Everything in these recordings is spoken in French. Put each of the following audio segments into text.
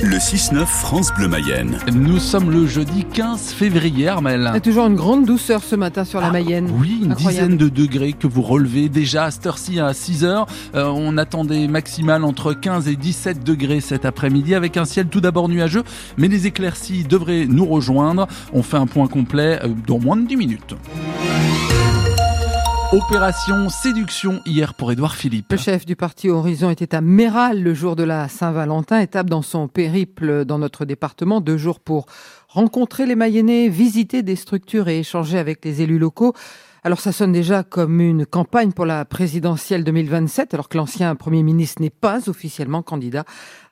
Le 6-9 France Bleu Mayenne. Nous sommes le jeudi 15 février, Armel. Et toujours une grande douceur ce matin sur la Mayenne. Oui, une Incroyable. dizaine de degrés que vous relevez déjà à cette heure-ci à 6 heures. Euh, on attendait maximal entre 15 et 17 degrés cet après-midi avec un ciel tout d'abord nuageux, mais les éclaircies devraient nous rejoindre. On fait un point complet euh, dans moins de 10 minutes. Opération séduction hier pour Édouard Philippe. Le chef du parti Horizon était à Méral le jour de la Saint-Valentin, étape dans son périple dans notre département, deux jours pour rencontrer les Mayennais, visiter des structures et échanger avec les élus locaux. Alors ça sonne déjà comme une campagne pour la présidentielle 2027, alors que l'ancien Premier ministre n'est pas officiellement candidat.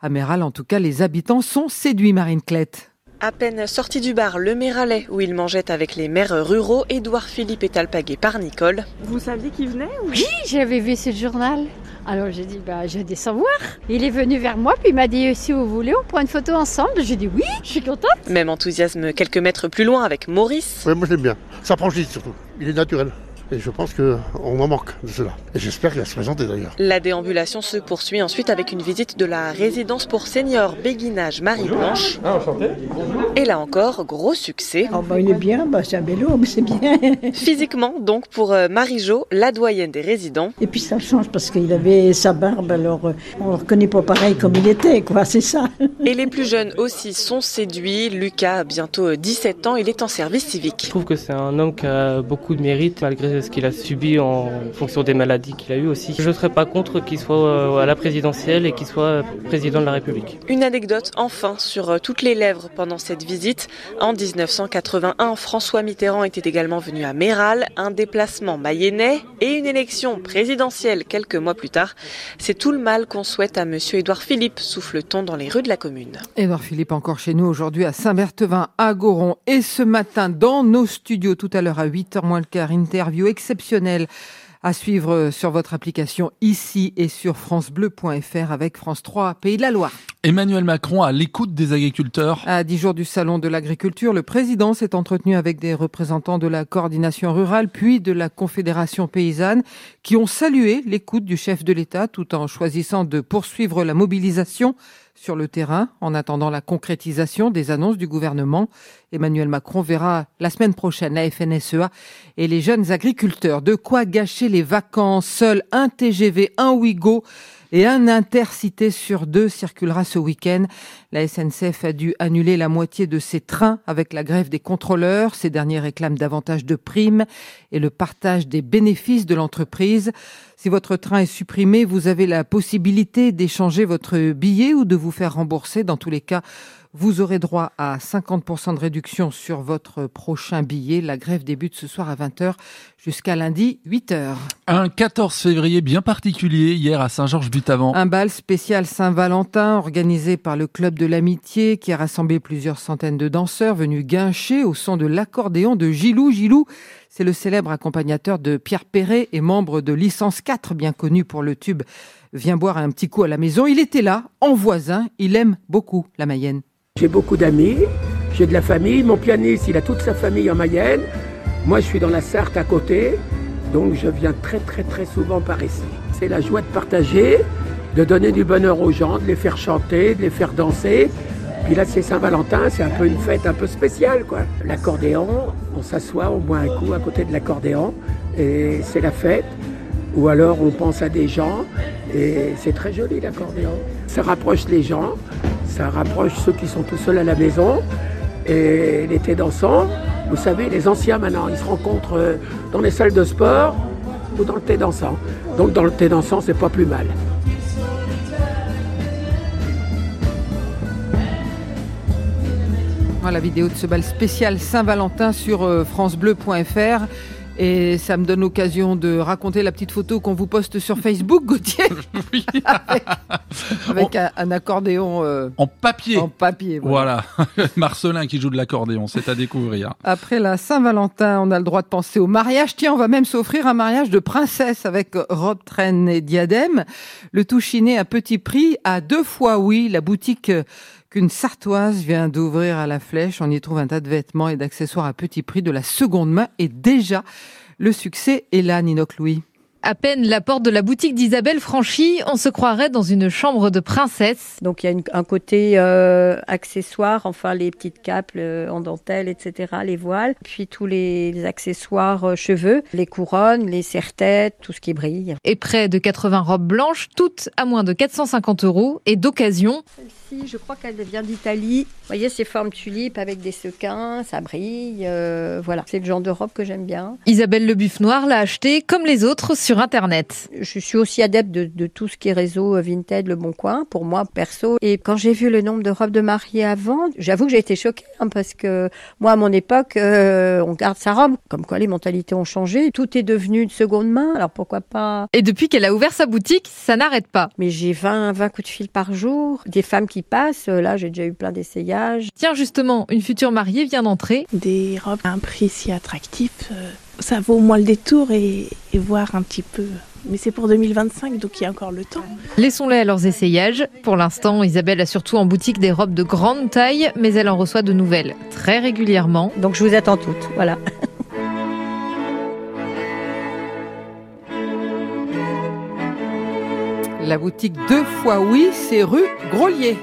À Méral, en tout cas, les habitants sont séduits, Marine Clette. À peine sorti du bar Le Méralais, où il mangeait avec les maires ruraux, Édouard Philippe est alpagué par Nicole. Vous saviez qu'il venait ou... Oui, j'avais vu ce journal. Alors j'ai dit, bah, j'ai des savoir. Il est venu vers moi, puis il m'a dit, si vous voulez, on prend une photo ensemble. J'ai dit, oui, je suis contente. Même enthousiasme quelques mètres plus loin avec Maurice. Oui, moi je l'aime bien. Ça franchit surtout. Il est naturel. Et je pense qu'on en manque de cela. Et j'espère qu'il va se présenter d'ailleurs. La déambulation se poursuit ensuite avec une visite de la résidence pour seniors Béguinage Marie-Blanche. Et là encore, gros succès. Oh bah il est bien, bah c'est un bel homme, c'est bien. Physiquement, donc, pour euh, Marie-Jo, la doyenne des résidents. Et puis ça change parce qu'il avait sa barbe, alors euh, on le reconnaît pas pareil comme il était, quoi, c'est ça. Et les plus jeunes aussi sont séduits. Lucas a bientôt 17 ans, il est en service Je civique. trouve que c'est un homme qui a beaucoup de mérite malgré ce qu'il a subi en fonction des maladies qu'il a eues aussi. Je ne serais pas contre qu'il soit euh, à la présidentielle et qu'il soit président de la République. Une anecdote enfin sur euh, toutes les lèvres pendant cette visite. En 1981, François Mitterrand était également venu à Méral, un déplacement mayennais et une élection présidentielle quelques mois plus tard. C'est tout le mal qu'on souhaite à monsieur Édouard Philippe, souffle-t-on dans les rues de la commune. Édouard Philippe encore chez nous aujourd'hui à Saint-Berthevin, à Goron. Et ce matin, dans nos studios, tout à l'heure à 8h moins le quart, interview exceptionnelle à suivre sur votre application ici et sur francebleu.fr avec France 3 Pays de la Loire. Emmanuel Macron à l'écoute des agriculteurs. À dix jours du Salon de l'agriculture, le président s'est entretenu avec des représentants de la coordination rurale puis de la Confédération paysanne qui ont salué l'écoute du chef de l'État tout en choisissant de poursuivre la mobilisation sur le terrain en attendant la concrétisation des annonces du gouvernement. Emmanuel Macron verra la semaine prochaine la FNSEA et les jeunes agriculteurs. De quoi gâcher les vacances Seul un TGV, un Ouigo et un intercité sur deux circulera ce week-end. La SNCF a dû annuler la moitié de ses trains avec la grève des contrôleurs. Ces derniers réclament davantage de primes et le partage des bénéfices de l'entreprise. Si votre train est supprimé, vous avez la possibilité d'échanger votre billet ou de vous faire rembourser. Dans tous les cas, vous aurez droit à 50% de réduction sur votre prochain billet. La grève débute ce soir à 20h jusqu'à lundi 8h. Un 14 février bien particulier hier à Saint-Georges-Butavant. Un bal spécial Saint-Valentin organisé par le Club de l'Amitié qui a rassemblé plusieurs centaines de danseurs venus guincher au son de l'accordéon de Gilou. Gilou, c'est le célèbre accompagnateur de Pierre Perret et membre de Licence 4, bien connu pour le tube Viens boire un petit coup à la maison. Il était là, en voisin. Il aime beaucoup la Mayenne. J'ai beaucoup d'amis, j'ai de la famille. Mon pianiste, il a toute sa famille en Mayenne. Moi, je suis dans la Sarthe à côté, donc je viens très très très souvent par ici. C'est la joie de partager, de donner du bonheur aux gens, de les faire chanter, de les faire danser. Puis là, c'est Saint-Valentin, c'est un peu une fête un peu spéciale, quoi. L'accordéon, on s'assoit, on boit un coup à côté de l'accordéon, et c'est la fête. Ou alors on pense à des gens, et c'est très joli l'accordéon. Ça rapproche les gens, ça rapproche ceux qui sont tout seuls à la maison. Et l'été dansant, vous savez, les anciens maintenant, ils se rencontrent euh, dans les salles de sport ou dans le thé dansant. Donc dans le thé dansant, c'est pas plus mal. Voilà la vidéo de ce bal spécial Saint-Valentin sur euh, francebleu.fr. Et ça me donne l'occasion de raconter la petite photo qu'on vous poste sur Facebook, Gauthier, Oui. avec, avec un, un accordéon euh, En papier. en papier. voilà. Voilà, Marcelin qui joue de l'accordéon, c'est à découvrir. Après la Saint-Valentin, on a le droit de penser au mariage. Tiens, on va même s'offrir un mariage de princesse avec robe, traîne et diadème. Le tout chiné à petit prix, à deux fois oui. La boutique qu'une Sartoise vient d'ouvrir à la Flèche. On y trouve un tas de vêtements et d'accessoires à petit prix de la seconde main. Et déjà, le succès est là, Ninoc Louis. À peine la porte de la boutique d'Isabelle franchie, on se croirait dans une chambre de princesse. Donc il y a un côté euh, accessoire, enfin les petites capes euh, en dentelle, etc., les voiles, puis tous les, accessoires euh, cheveux, les couronnes, les serre-têtes, tout ce qui brille. Et près de 80 robes blanches, toutes à moins de 450 euros et d'occasion. Celle-ci, je crois qu'elle vient d'Italie. Vous voyez ces formes tulipes avec des sequins, ça brille. voilà, c'est le genre de robe que j'aime bien. Isabelle Le Buff Noir l'a acheté comme les autres sur Internet. Je suis aussi adepte de, tout ce qui est réseau Vinted, Le Bon Coin, pour moi perso. Et quand j'ai vu le nombre de robes de mariée avant, j'avoue que j'ai été choquée hein, parce que moi, à mon époque, euh, on garde sa robe. Comme quoi, les mentalités ont changé. Tout est devenu de seconde main. Alors pourquoi pas? Et depuis qu'elle a ouvert sa boutique, ça n'arrête pas. Mais j'ai 20, 20 coups de fil par jour. Des femmes qui passent. Là, j'ai déjà eu plein d'essayages. Tiens, justement, une future mariée vient d'entrer. Des robes à un prix si attractif. Euh, ça vaut au moins le détour et, voir un petit peu. Mais c'est pour 2025, donc il y a encore le temps. Laissons-les à leurs essayages. Pour l'instant, Isabelle a surtout en boutique des robes de grande taille, mais elle en reçoit de nouvelles très régulièrement. Donc je vous attends toutes, voilà. La boutique deux fois oui, c'est rue Grolier,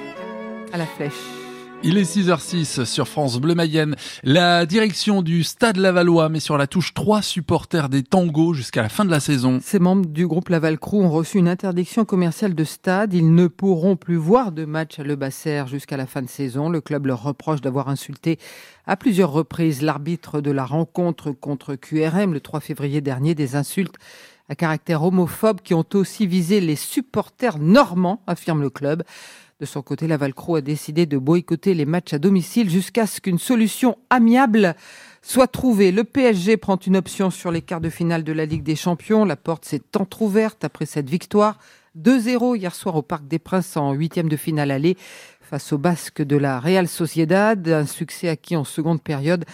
à la flèche. Il est 6h06 sur France Bleu Mayenne. La direction du Stade Lavallois met sur la touche trois supporters des tangos jusqu'à la fin de la saison. Ces membres du groupe Laval Crew ont reçu une interdiction commerciale de stade. Ils ne pourront plus voir de match à Le Basser jusqu'à la fin de saison. Le club leur reproche d'avoir insulté à plusieurs reprises l'arbitre de la rencontre contre QRM le 3 février dernier. Des insultes à caractère homophobe qui ont aussi visé les supporters normands, affirme le club. De son côté, la Valcro a décidé de boycotter les matchs à domicile jusqu'à ce qu'une solution amiable soit trouvée. Le PSG prend une option sur les quarts de finale de la Ligue des Champions. La porte s'est entr'ouverte après cette victoire. 2-0 hier soir au Parc des Princes en huitième de finale aller face au Basque de la Real Sociedad. Un succès acquis en seconde période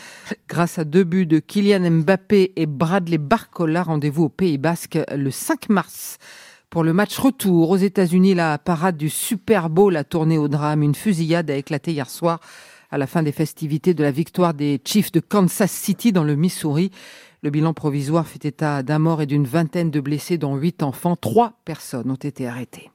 grâce à deux buts de Kylian Mbappé et Bradley Barcola. Rendez-vous au Pays Basque le 5 mars. Pour le match retour aux États-Unis, la parade du Super Bowl a tourné au drame. Une fusillade a éclaté hier soir à la fin des festivités de la victoire des Chiefs de Kansas City dans le Missouri. Le bilan provisoire fait état d'un mort et d'une vingtaine de blessés, dont huit enfants. Trois personnes ont été arrêtées.